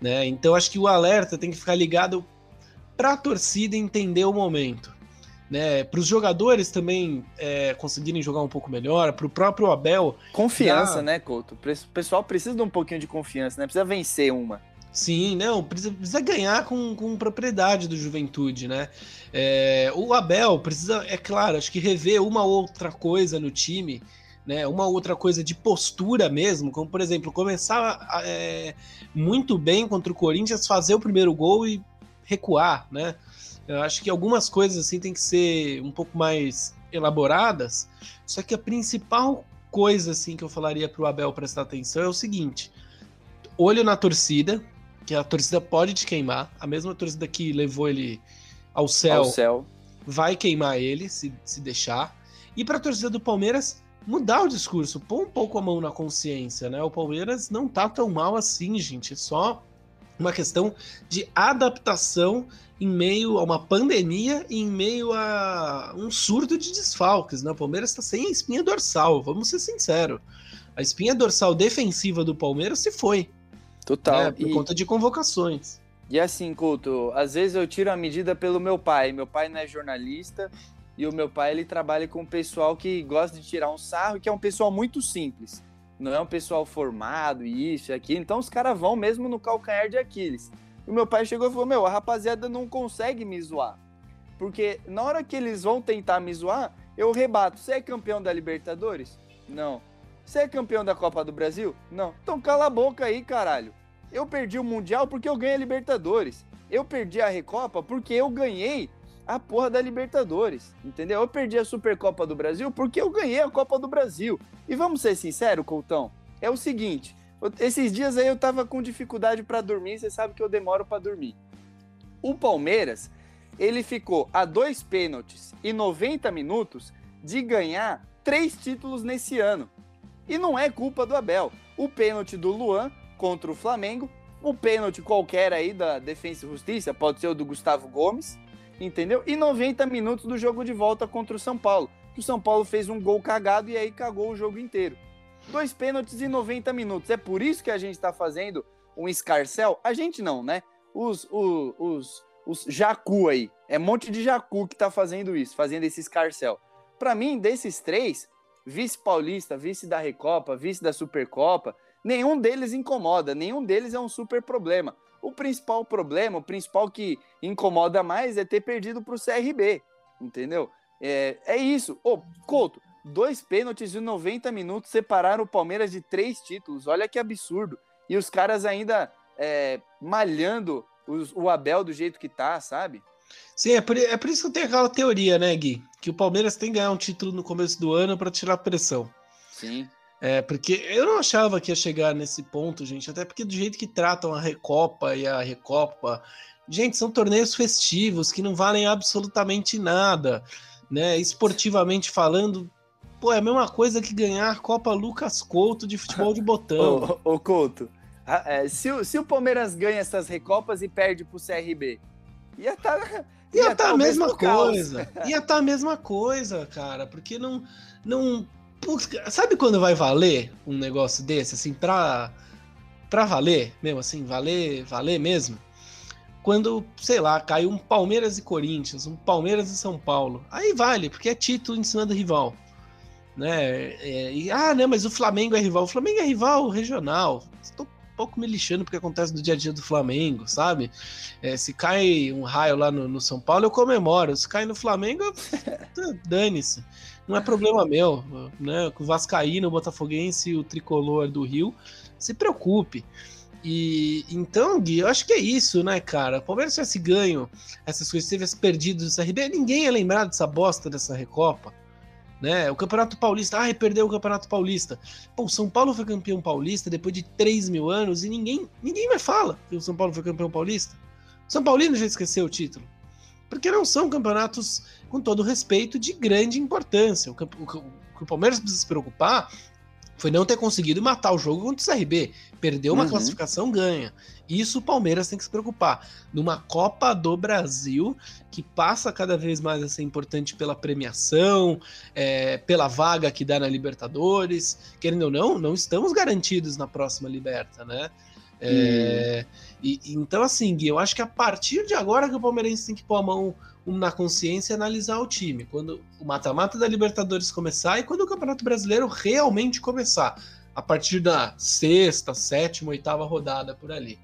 Né? Então acho que o alerta tem que ficar ligado para a torcida entender o momento. Né? Para os jogadores também é, conseguirem jogar um pouco melhor, para o próprio Abel. Confiança, né, Couto? O pessoal precisa de um pouquinho de confiança, né? Precisa vencer uma. Sim, não, precisa, precisa ganhar com, com propriedade do Juventude, né? É, o Abel precisa, é claro, acho que rever uma outra coisa no time, né? Uma outra coisa de postura mesmo, como por exemplo, começar é, muito bem contra o Corinthians, fazer o primeiro gol e recuar, né? Eu acho que algumas coisas assim tem que ser um pouco mais elaboradas, só que a principal coisa assim que eu falaria para o Abel prestar atenção é o seguinte: olho na torcida, que a torcida pode te queimar. A mesma torcida que levou ele ao céu, ao céu. vai queimar ele, se, se deixar. E para a torcida do Palmeiras, mudar o discurso, pôr um pouco a mão na consciência, né? O Palmeiras não tá tão mal assim, gente. É só uma questão de adaptação em meio a uma pandemia e em meio a um surto de desfalques, né? O Palmeiras está sem a espinha dorsal, vamos ser sinceros. A espinha dorsal defensiva do Palmeiras se foi. Total. Né, por e, conta de convocações. E assim, Couto, às vezes eu tiro a medida pelo meu pai. Meu pai não é jornalista e o meu pai ele trabalha com um pessoal que gosta de tirar um sarro, que é um pessoal muito simples. Não é um pessoal formado isso e aquilo. Então os caras vão mesmo no calcanhar de Aquiles. E o meu pai chegou e falou: Meu, a rapaziada não consegue me zoar. Porque na hora que eles vão tentar me zoar, eu rebato. Você é campeão da Libertadores? Não. Você é campeão da Copa do Brasil? Não. Então cala a boca aí, caralho. Eu perdi o Mundial porque eu ganhei a Libertadores. Eu perdi a Recopa porque eu ganhei a porra da Libertadores, entendeu? Eu perdi a Supercopa do Brasil porque eu ganhei a Copa do Brasil. E vamos ser sinceros, Coutão, é o seguinte, esses dias aí eu tava com dificuldade para dormir, você sabe que eu demoro para dormir. O Palmeiras, ele ficou a dois pênaltis e 90 minutos de ganhar três títulos nesse ano. E não é culpa do Abel. O pênalti do Luan contra o Flamengo. Um pênalti qualquer aí da Defensa e Justiça, pode ser o do Gustavo Gomes, entendeu? E 90 minutos do jogo de volta contra o São Paulo. O São Paulo fez um gol cagado e aí cagou o jogo inteiro. Dois pênaltis em 90 minutos. É por isso que a gente está fazendo um escarcel? A gente não, né? Os, os, os, os Jacu aí. É um monte de Jacu que está fazendo isso, fazendo esse escarcel. Para mim, desses três, vice paulista, vice da Recopa, vice da Supercopa, nenhum deles incomoda, nenhum deles é um super problema. O principal problema, o principal que incomoda mais é ter perdido para o CRB, entendeu? É, é isso. Ô, Couto, dois pênaltis de 90 minutos separaram o Palmeiras de três títulos. Olha que absurdo. E os caras ainda é, malhando os, o Abel do jeito que tá, sabe? Sim, é por, é por isso que eu tenho aquela teoria, né, Gui? Que o Palmeiras tem que ganhar um título no começo do ano para tirar a pressão. Sim. É, porque eu não achava que ia chegar nesse ponto, gente, até porque do jeito que tratam a Recopa e a Recopa, gente, são torneios festivos que não valem absolutamente nada, né? Esportivamente falando, Pô, é a mesma coisa que ganhar a Copa Lucas Couto de futebol de botão. <laughs> ô, ô, Couto, é, se, o, se o Palmeiras ganha essas recopas e perde pro CRB, ia estar. Tá, <laughs> ia estar tá a mesma coisa. Ia estar tá a mesma coisa, cara. Porque não. não sabe quando vai valer um negócio desse, assim, pra, pra valer mesmo, assim, valer, valer mesmo? Quando, sei lá, caiu um Palmeiras e Corinthians, um Palmeiras e São Paulo. Aí vale, porque é título em cima do rival. Né? É, e, ah, né, mas o Flamengo é rival. O Flamengo é rival regional. Estou um pouco me lixando porque acontece no dia a dia do Flamengo, sabe? É, se cai um raio lá no, no, São Paulo, eu comemoro. Se cai no Flamengo, <laughs> dane-se. Não é problema meu, né? O Vascaíno, o Botafoguense, o Tricolor do Rio, se preocupe. E então, Gui, eu acho que é isso, né, cara? O Palmeiras tivesse ganho essas coisas, tivesse perdido do CRB, ninguém ia lembrar dessa bosta dessa Recopa. Né? O Campeonato Paulista, ah, perdeu o Campeonato Paulista. Pô, São Paulo foi campeão paulista depois de 3 mil anos e ninguém, ninguém mais fala que o São Paulo foi campeão paulista. O São Paulino já esqueceu o título. Porque não são campeonatos, com todo respeito, de grande importância. O, o, o, o Palmeiras precisa se preocupar foi não ter conseguido matar o jogo contra o CRB. Perdeu uma uhum. classificação, ganha. Isso o Palmeiras tem que se preocupar. Numa Copa do Brasil, que passa cada vez mais a ser importante pela premiação, é, pela vaga que dá na Libertadores. Querendo ou não, não estamos garantidos na próxima Liberta, né? É, hum. E, então, assim, Gui, eu acho que a partir de agora que o Palmeirense tem que pôr a mão na consciência e analisar o time. Quando o mata-mata da Libertadores começar e quando o Campeonato Brasileiro realmente começar. A partir da sexta, sétima, oitava rodada por ali.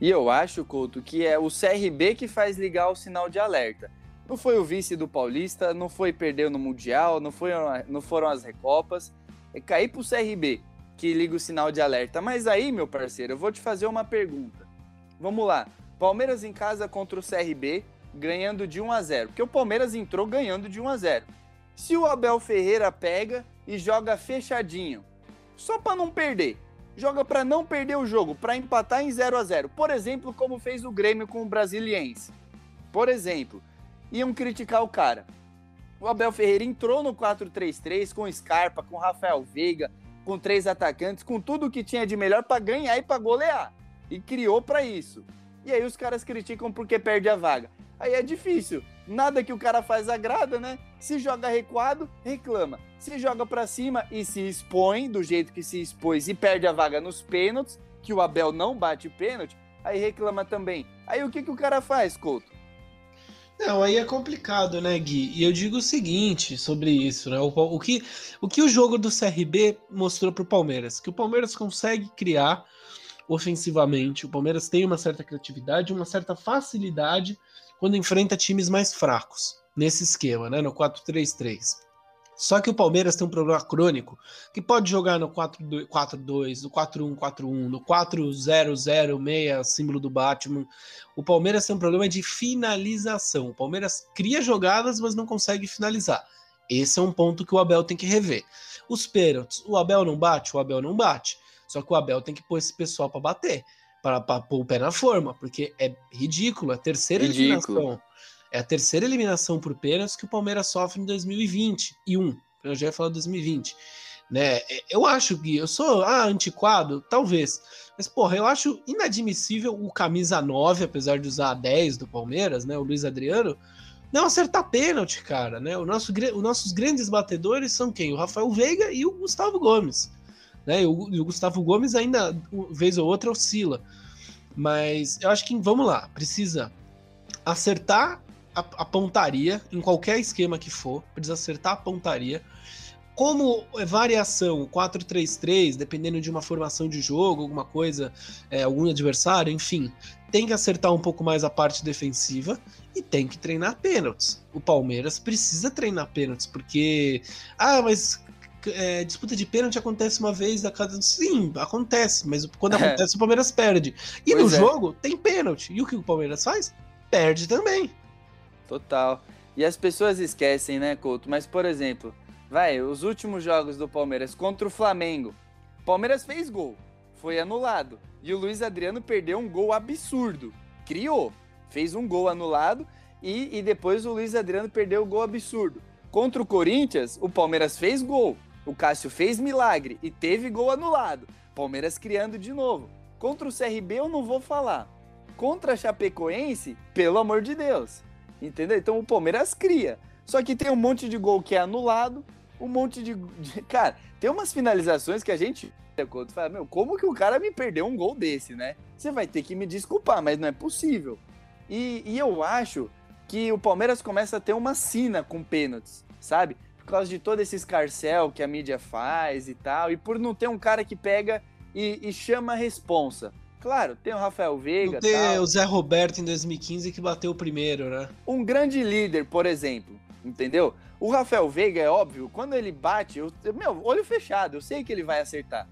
E eu acho, Couto, que é o CRB que faz ligar o sinal de alerta. Não foi o vice do Paulista, não foi perder no Mundial, não, foi, não foram as Recopas. É cair pro CRB que liga o sinal de alerta. Mas aí, meu parceiro, eu vou te fazer uma pergunta. Vamos lá. Palmeiras em casa contra o CRB, ganhando de 1 a 0, porque o Palmeiras entrou ganhando de 1 a 0. Se o Abel Ferreira pega e joga fechadinho, só para não perder, joga para não perder o jogo, para empatar em 0 a 0. Por exemplo, como fez o Grêmio com o Brasiliense. Por exemplo, iam criticar o cara. O Abel Ferreira entrou no 4-3-3 com Scarpa, com Rafael Veiga, com três atacantes, com tudo que tinha de melhor para ganhar e para golear. E criou para isso. E aí os caras criticam porque perde a vaga aí é difícil. Nada que o cara faz agrada, né? Se joga recuado, reclama. Se joga para cima e se expõe do jeito que se expôs e perde a vaga nos pênaltis, que o Abel não bate pênalti, aí reclama também. Aí o que, que o cara faz, Couto? Não, aí é complicado, né, Gui? E eu digo o seguinte sobre isso, né? O, o, que, o que o jogo do CRB mostrou pro Palmeiras? Que o Palmeiras consegue criar ofensivamente, o Palmeiras tem uma certa criatividade, uma certa facilidade quando enfrenta times mais fracos, nesse esquema, né, no 4-3-3. Só que o Palmeiras tem um problema crônico, que pode jogar no 4-2, no 4-1-4-1, no 4-0-0-6, símbolo do Batman. O Palmeiras tem um problema de finalização. O Palmeiras cria jogadas, mas não consegue finalizar. Esse é um ponto que o Abel tem que rever. Os pênaltis, o Abel não bate? O Abel não bate. Só que o Abel tem que pôr esse pessoal para bater para pôr o pé na forma, porque é ridículo. A terceira ridículo. eliminação. É a terceira eliminação por pênaltis que o Palmeiras sofre em 2020 e um. Eu já ia falar 2020. Né? É, eu acho que eu sou ah, antiquado, talvez. Mas, porra, eu acho inadmissível o camisa 9, apesar de usar a 10 do Palmeiras, né? O Luiz Adriano, não acertar pênalti, cara. Né? O nosso, os nossos grandes batedores são quem? O Rafael Veiga e o Gustavo Gomes. Né? E o, o Gustavo Gomes ainda, vez ou outra, oscila. Mas eu acho que, vamos lá, precisa acertar a, a pontaria, em qualquer esquema que for, precisa acertar a pontaria. Como é variação 4-3-3, dependendo de uma formação de jogo, alguma coisa, é, algum adversário, enfim, tem que acertar um pouco mais a parte defensiva e tem que treinar pênaltis. O Palmeiras precisa treinar pênaltis, porque. Ah, mas é, disputa de pênalti acontece uma vez a cada. Sim, acontece, mas quando é. acontece o Palmeiras perde. E pois no é. jogo tem pênalti. E o que o Palmeiras faz? Perde também. Total. E as pessoas esquecem, né, Couto? Mas, por exemplo, vai, os últimos jogos do Palmeiras contra o Flamengo. O Palmeiras fez gol, foi anulado. E o Luiz Adriano perdeu um gol absurdo. Criou, fez um gol anulado e, e depois o Luiz Adriano perdeu o gol absurdo. Contra o Corinthians, o Palmeiras fez gol. O Cássio fez milagre e teve gol anulado. Palmeiras criando de novo. Contra o CRB eu não vou falar. Contra a Chapecoense, pelo amor de Deus. Entendeu? Então o Palmeiras cria. Só que tem um monte de gol que é anulado, um monte de. Cara, tem umas finalizações que a gente. Fala, meu, como que o cara me perdeu um gol desse, né? Você vai ter que me desculpar, mas não é possível. E, e eu acho que o Palmeiras começa a ter uma sina com pênaltis, sabe? Por causa de todo esse escarcel que a mídia faz e tal, e por não ter um cara que pega e, e chama a responsa. Claro, tem o Rafael Veiga. Não tem tal. o Zé Roberto em 2015 que bateu o primeiro, né? Um grande líder, por exemplo, entendeu? O Rafael Veiga é óbvio, quando ele bate, eu, meu, olho fechado, eu sei que ele vai acertar,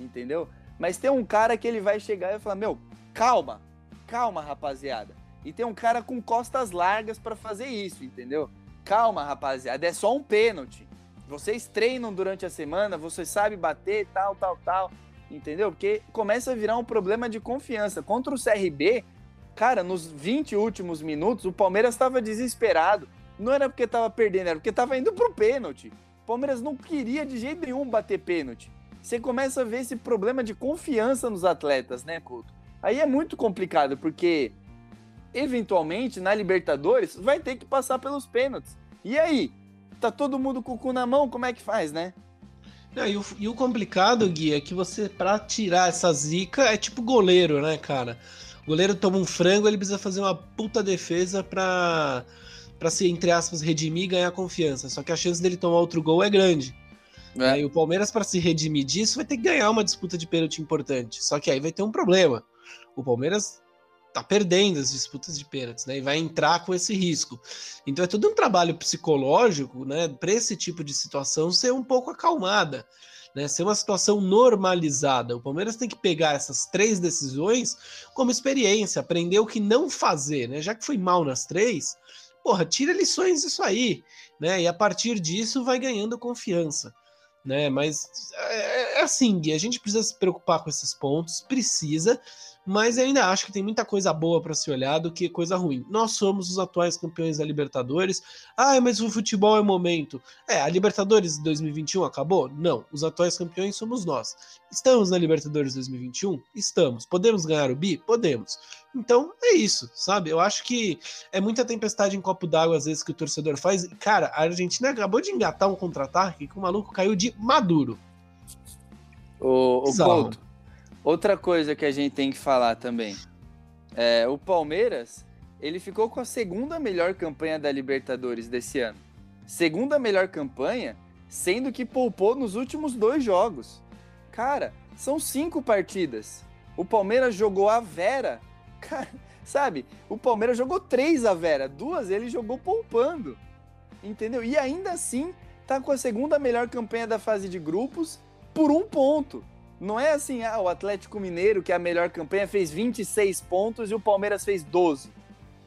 entendeu? Mas tem um cara que ele vai chegar e vai falar: Meu, calma, calma, rapaziada. E tem um cara com costas largas para fazer isso, entendeu? Calma, rapaziada, é só um pênalti. Vocês treinam durante a semana, vocês sabem bater, tal, tal, tal, entendeu? Porque começa a virar um problema de confiança. Contra o CRB, cara, nos 20 últimos minutos, o Palmeiras estava desesperado. Não era porque estava perdendo, era porque estava indo pro pênalti. O Palmeiras não queria de jeito nenhum bater pênalti. Você começa a ver esse problema de confiança nos atletas, né, Couto? Aí é muito complicado, porque eventualmente, na Libertadores, vai ter que passar pelos pênaltis. E aí? Tá todo mundo com o cu na mão, como é que faz, né? Não, e, o, e o complicado, Gui, é que você, para tirar essa zica, é tipo goleiro, né, cara? O goleiro toma um frango, ele precisa fazer uma puta defesa pra, pra se, entre aspas, redimir e ganhar confiança. Só que a chance dele tomar outro gol é grande. É. E o Palmeiras, para se redimir disso, vai ter que ganhar uma disputa de pênalti importante. Só que aí vai ter um problema. O Palmeiras tá perdendo as disputas de pênaltis, né? E vai entrar com esse risco. Então é todo um trabalho psicológico, né? Para esse tipo de situação ser um pouco acalmada, né? Ser uma situação normalizada. O Palmeiras tem que pegar essas três decisões como experiência, aprender o que não fazer, né? Já que foi mal nas três, porra, tira lições disso aí, né? E a partir disso vai ganhando confiança. Né, mas é, é assim, Gui, a gente precisa se preocupar com esses pontos, precisa, mas ainda acho que tem muita coisa boa para se olhar do que coisa ruim. Nós somos os atuais campeões da Libertadores. Ah, mas o futebol é momento. É, a Libertadores 2021 acabou? Não, os atuais campeões somos nós. Estamos na Libertadores 2021? Estamos. Podemos ganhar o bi? Podemos. Então é isso, sabe? Eu acho que é muita tempestade em copo d'água às vezes que o torcedor faz. Cara, a Argentina acabou de engatar um contra-ataque que o maluco caiu de maduro. O, o Couto, Outra coisa que a gente tem que falar também. É, o Palmeiras, ele ficou com a segunda melhor campanha da Libertadores desse ano. Segunda melhor campanha, sendo que poupou nos últimos dois jogos. Cara, são cinco partidas. O Palmeiras jogou a Vera. <laughs> Cara, sabe? O Palmeiras jogou três a Vera. Duas ele jogou poupando. Entendeu? E ainda assim, tá com a segunda melhor campanha da fase de grupos por um ponto. Não é assim, ah, o Atlético Mineiro, que é a melhor campanha, fez 26 pontos e o Palmeiras fez 12.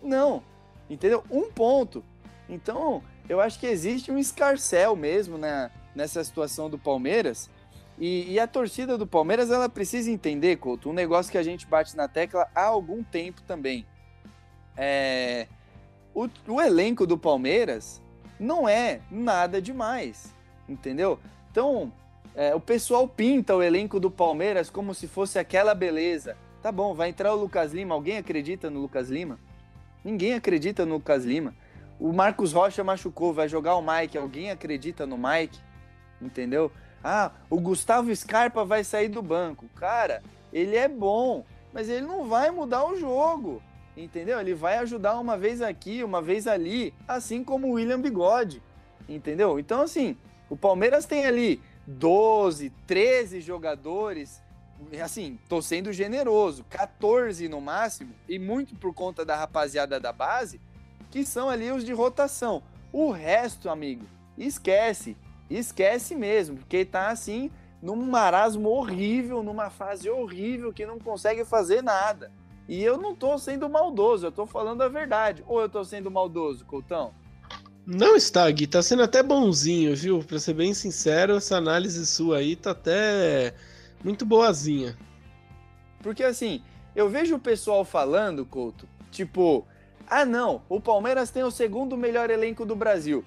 Não, entendeu? Um ponto. Então, eu acho que existe um escarcel mesmo né, nessa situação do Palmeiras. E, e, a torcida do Palmeiras, ela precisa entender, Couto, um negócio que a gente bate na tecla há algum tempo também. É, o, o elenco do Palmeiras não é nada demais, entendeu? Então, é, o pessoal pinta o elenco do Palmeiras como se fosse aquela beleza. Tá bom, vai entrar o Lucas Lima. Alguém acredita no Lucas Lima? Ninguém acredita no Lucas Lima. O Marcos Rocha machucou, vai jogar o Mike. Alguém acredita no Mike? Entendeu? Ah, o Gustavo Scarpa vai sair do banco. Cara, ele é bom, mas ele não vai mudar o jogo. Entendeu? Ele vai ajudar uma vez aqui, uma vez ali, assim como o William Bigode. Entendeu? Então, assim, o Palmeiras tem ali 12, 13 jogadores, assim, tô sendo generoso, 14 no máximo, e muito por conta da rapaziada da base, que são ali os de rotação. O resto, amigo, esquece, esquece mesmo, porque tá assim num marasmo horrível, numa fase horrível que não consegue fazer nada. E eu não tô sendo maldoso, eu tô falando a verdade. Ou eu tô sendo maldoso, Coutão? Não está, Gui. Tá sendo até bonzinho, viu? Pra ser bem sincero, essa análise sua aí tá até muito boazinha. Porque assim, eu vejo o pessoal falando, Couto, tipo, ah não, o Palmeiras tem o segundo melhor elenco do Brasil.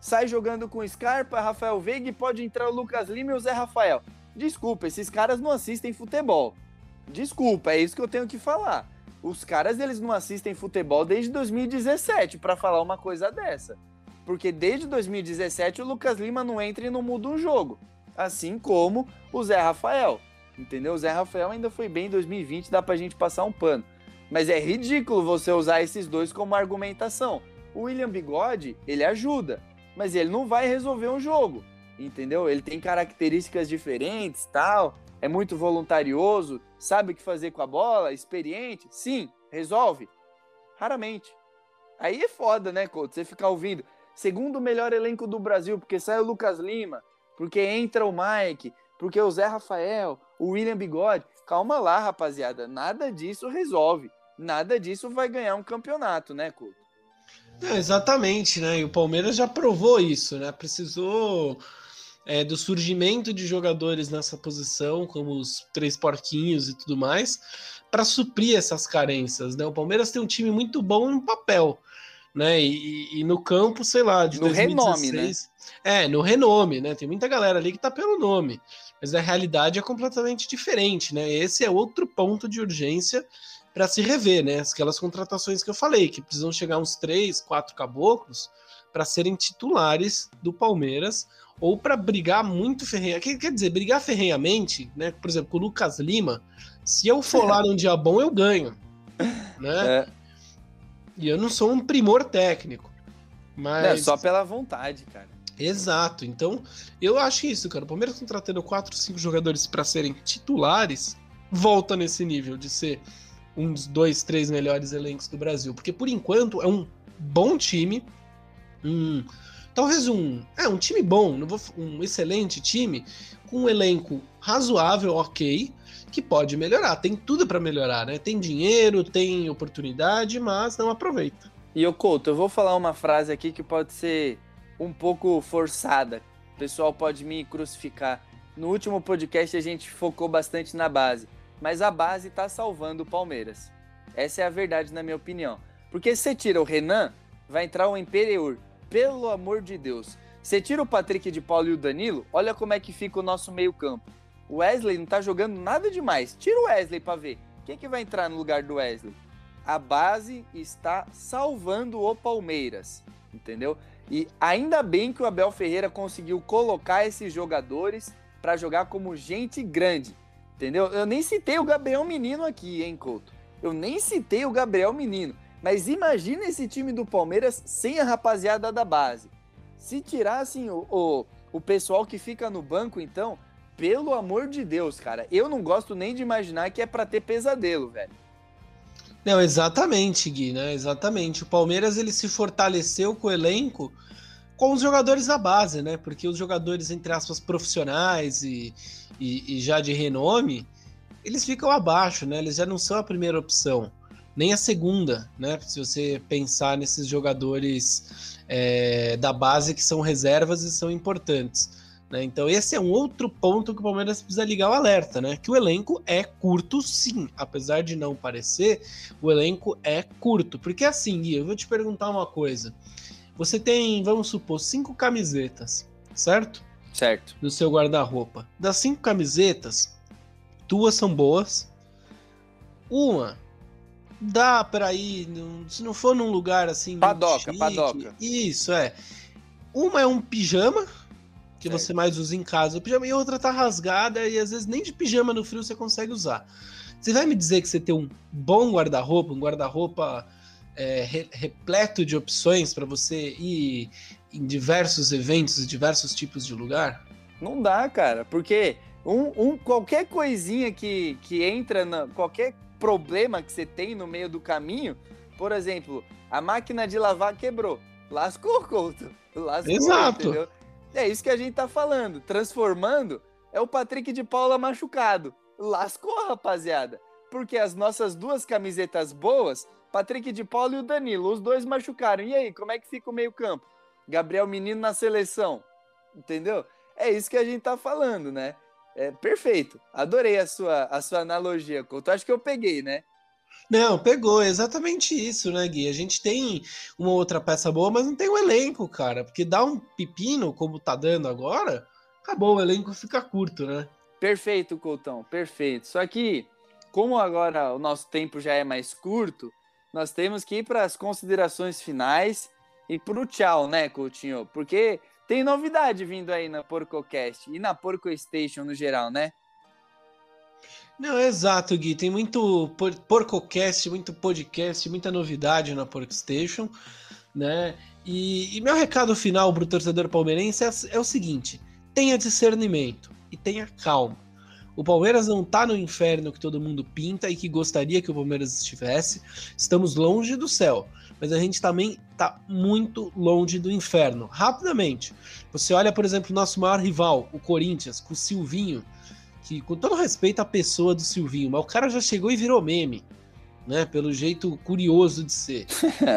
sai jogando com Scarpa, Rafael Veiga e pode entrar o Lucas Lima e o Zé Rafael. Desculpa, esses caras não assistem futebol. Desculpa, é isso que eu tenho que falar. Os caras eles não assistem futebol desde 2017 para falar uma coisa dessa. Porque desde 2017 o Lucas Lima não entra e não muda um jogo. Assim como o Zé Rafael. Entendeu? O Zé Rafael ainda foi bem em 2020, dá pra gente passar um pano. Mas é ridículo você usar esses dois como argumentação. O William Bigode, ele ajuda, mas ele não vai resolver um jogo. Entendeu? Ele tem características diferentes, tal é muito voluntarioso, sabe o que fazer com a bola, experiente? Sim, resolve? Raramente. Aí é foda, né, Couto? Você ficar ouvindo. Segundo melhor elenco do Brasil, porque sai o Lucas Lima, porque entra o Mike, porque o Zé Rafael, o William Bigode. Calma lá, rapaziada. Nada disso resolve. Nada disso vai ganhar um campeonato, né, Couto? É, exatamente, né? E o Palmeiras já provou isso, né? Precisou é, do surgimento de jogadores nessa posição, como os três porquinhos e tudo mais, para suprir essas carências. Né? O Palmeiras tem um time muito bom no papel, né? E, e no campo, sei lá, de no 2016. renome, né? É, no renome, né? Tem muita galera ali que tá pelo nome, mas a realidade é completamente diferente, né? Esse é outro ponto de urgência para se rever, né? Aquelas contratações que eu falei, que precisam chegar uns três, quatro caboclos para serem titulares do Palmeiras ou para brigar muito ferrenhamente. Quer dizer, brigar ferrenhamente, né? Por exemplo, com o Lucas Lima, se eu for lá num dia bom, eu ganho. <laughs> Né? É. E eu não sou um primor técnico. Mas... É só pela vontade, cara. Exato. Então, eu acho isso, cara. O Palmeiras contratando quatro, cinco jogadores para serem titulares, volta nesse nível de ser um dos dois, três melhores elencos do Brasil. Porque, por enquanto, é um bom time, um Talvez um, é, um time bom, um excelente time, com um elenco razoável, ok, que pode melhorar. Tem tudo para melhorar, né? Tem dinheiro, tem oportunidade, mas não aproveita. E o Couto, eu vou falar uma frase aqui que pode ser um pouco forçada. O pessoal pode me crucificar. No último podcast a gente focou bastante na base, mas a base está salvando o Palmeiras. Essa é a verdade na minha opinião. Porque se você tira o Renan, vai entrar o Imperiur pelo amor de Deus. Você tira o Patrick de Paulo e o Danilo, olha como é que fica o nosso meio-campo. O Wesley não tá jogando nada demais. Tira o Wesley para ver. Quem que vai entrar no lugar do Wesley? A base está salvando o Palmeiras, entendeu? E ainda bem que o Abel Ferreira conseguiu colocar esses jogadores para jogar como gente grande, entendeu? Eu nem citei o Gabriel Menino aqui, hein, Couto? Eu nem citei o Gabriel Menino. Mas imagina esse time do Palmeiras sem a rapaziada da base. Se tirassem o, o, o pessoal que fica no banco, então, pelo amor de Deus, cara, eu não gosto nem de imaginar que é para ter pesadelo, velho. Não, exatamente, Gui, né? Exatamente. O Palmeiras ele se fortaleceu com o elenco com os jogadores da base, né? Porque os jogadores, entre aspas, profissionais e, e, e já de renome, eles ficam abaixo, né? Eles já não são a primeira opção nem a segunda, né? Se você pensar nesses jogadores é, da base que são reservas e são importantes. Né? Então, esse é um outro ponto que o Palmeiras precisa ligar o alerta, né? Que o elenco é curto, sim. Apesar de não parecer, o elenco é curto. Porque assim, Gui, eu vou te perguntar uma coisa. Você tem, vamos supor, cinco camisetas, certo? Certo. Do seu guarda-roupa. Das cinco camisetas, duas são boas. Uma dá para ir, se não for num lugar assim. Padoca, chique, padoca. Isso, é. Uma é um pijama, que certo. você mais usa em casa, o pijama, e outra tá rasgada, e às vezes nem de pijama no frio você consegue usar. Você vai me dizer que você tem um bom guarda-roupa, um guarda-roupa é, re, repleto de opções para você ir em diversos eventos diversos tipos de lugar? Não dá, cara, porque um, um, qualquer coisinha que, que entra na. qualquer problema que você tem no meio do caminho, por exemplo, a máquina de lavar quebrou. Lascou, Couto. Lascou, Exato. Entendeu? É isso que a gente tá falando. Transformando é o Patrick de Paula machucado. Lascou, rapaziada. Porque as nossas duas camisetas boas, Patrick de Paula e o Danilo, os dois machucaram. E aí, como é que fica o meio-campo? Gabriel Menino na seleção. Entendeu? É isso que a gente tá falando, né? É perfeito. Adorei a sua, a sua analogia, Couto. Acho que eu peguei, né? Não, pegou, é exatamente isso, né, Gui? A gente tem uma outra peça boa, mas não tem um elenco, cara. Porque dá um pepino, como tá dando agora, acabou, o elenco fica curto, né? Perfeito, Coutão, perfeito. Só que, como agora o nosso tempo já é mais curto, nós temos que ir para as considerações finais e pro tchau, né, Coutinho? Porque tem novidade vindo aí na PorcoCast e na Porco Station no geral, né? Não, exato, Gui. Tem muito por PorcoCast, muito podcast, muita novidade na PorcoStation, né? E, e, meu recado final para o torcedor palmeirense é, é, o seguinte: tenha discernimento e tenha calma. O Palmeiras não está no inferno que todo mundo pinta e que gostaria que o Palmeiras estivesse. Estamos longe do céu, mas a gente também está muito longe do inferno. Rapidamente, você olha, por exemplo, o nosso maior rival, o Corinthians, com o Silvinho que, com todo respeito à pessoa do Silvinho, mas o cara já chegou e virou meme, né? Pelo jeito curioso de ser.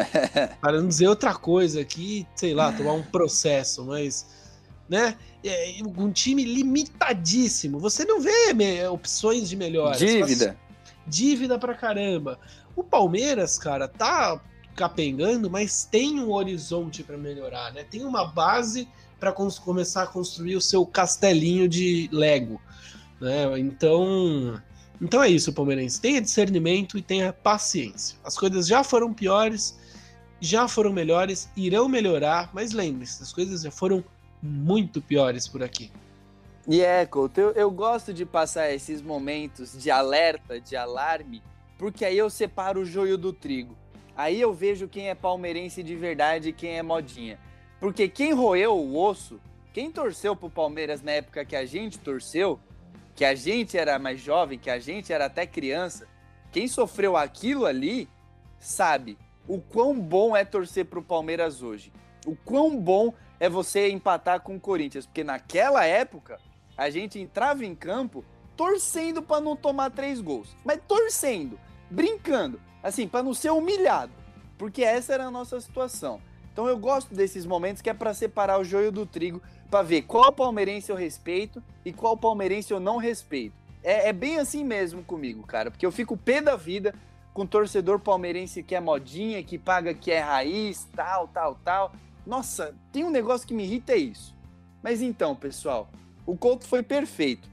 <laughs> Para não dizer outra coisa aqui, sei lá, tomar um processo, mas. Né? É, um time limitadíssimo. Você não vê opções de melhora. Dívida. Dívida pra caramba. O Palmeiras, cara, tá capengando, mas tem um horizonte para melhorar, né? Tem uma base para começar a construir o seu castelinho de Lego. Né? Então, então é isso, palmeirense. Tenha discernimento e tenha paciência. As coisas já foram piores, já foram melhores, irão melhorar, mas lembre-se, as coisas já foram muito piores por aqui. E é, Couto, eu, eu gosto de passar esses momentos de alerta, de alarme, porque aí eu separo o joio do trigo. Aí eu vejo quem é palmeirense de verdade e quem é modinha. Porque quem roeu o osso, quem torceu pro Palmeiras na época que a gente torceu, que a gente era mais jovem, que a gente era até criança, quem sofreu aquilo ali sabe o quão bom é torcer para o Palmeiras hoje. O quão bom é você empatar com o Corinthians, porque naquela época a gente entrava em campo torcendo para não tomar três gols, mas torcendo, brincando, assim, para não ser humilhado, porque essa era a nossa situação. Então eu gosto desses momentos que é para separar o joio do trigo, para ver qual palmeirense eu respeito e qual palmeirense eu não respeito. É, é, bem assim mesmo comigo, cara, porque eu fico pé da vida com torcedor palmeirense que é modinha, que paga que é raiz, tal, tal, tal. Nossa, tem um negócio que me irrita é isso. Mas então, pessoal, o Couto foi perfeito.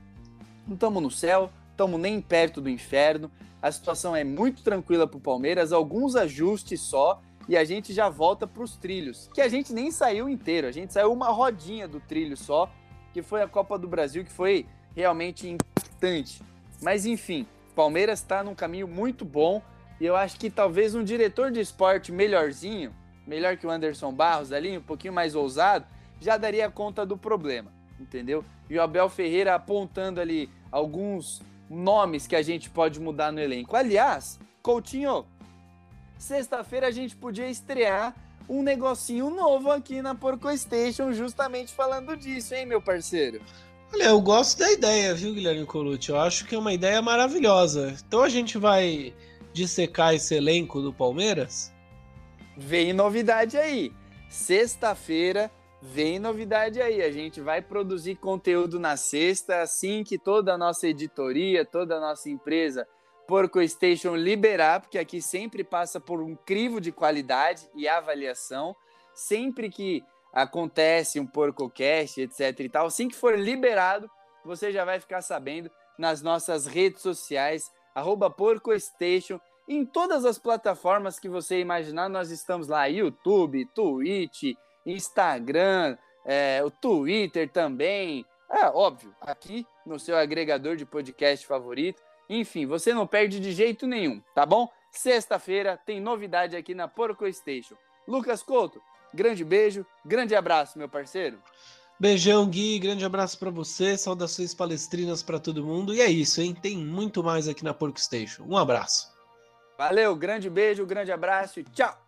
Não estamos no céu, estamos nem perto do inferno. A situação é muito tranquila para o Palmeiras, alguns ajustes só e a gente já volta para os trilhos, que a gente nem saiu inteiro, a gente saiu uma rodinha do trilho só, que foi a Copa do Brasil, que foi realmente impactante. Mas enfim, Palmeiras está num caminho muito bom e eu acho que talvez um diretor de esporte melhorzinho, melhor que o Anderson Barros ali, um pouquinho mais ousado, já daria conta do problema, entendeu? E o Abel Ferreira apontando ali alguns nomes que a gente pode mudar no elenco. Aliás, Coutinho, sexta-feira a gente podia estrear um negocinho novo aqui na Porco Station, justamente falando disso, hein, meu parceiro? Olha, eu gosto da ideia, viu, Guilherme Colucci? Eu acho que é uma ideia maravilhosa. Então a gente vai dissecar esse elenco do Palmeiras? Vem novidade aí. Sexta-feira vem novidade aí. A gente vai produzir conteúdo na sexta, assim que toda a nossa editoria, toda a nossa empresa Porco Station liberar, porque aqui sempre passa por um crivo de qualidade e avaliação. Sempre que acontece um PorcoCast, etc e tal, assim que for liberado, você já vai ficar sabendo nas nossas redes sociais, PorcoStation, em todas as plataformas que você imaginar, nós estamos lá, YouTube, Twitch, Instagram, é, o Twitter também, é óbvio, aqui no seu agregador de podcast favorito, enfim, você não perde de jeito nenhum, tá bom? Sexta-feira tem novidade aqui na Porco Station. Lucas Couto, grande beijo, grande abraço, meu parceiro. Beijão, Gui, grande abraço para você, saudações palestrinas para todo mundo. E é isso, hein? Tem muito mais aqui na Porco Station. Um abraço. Valeu, grande beijo, grande abraço e tchau!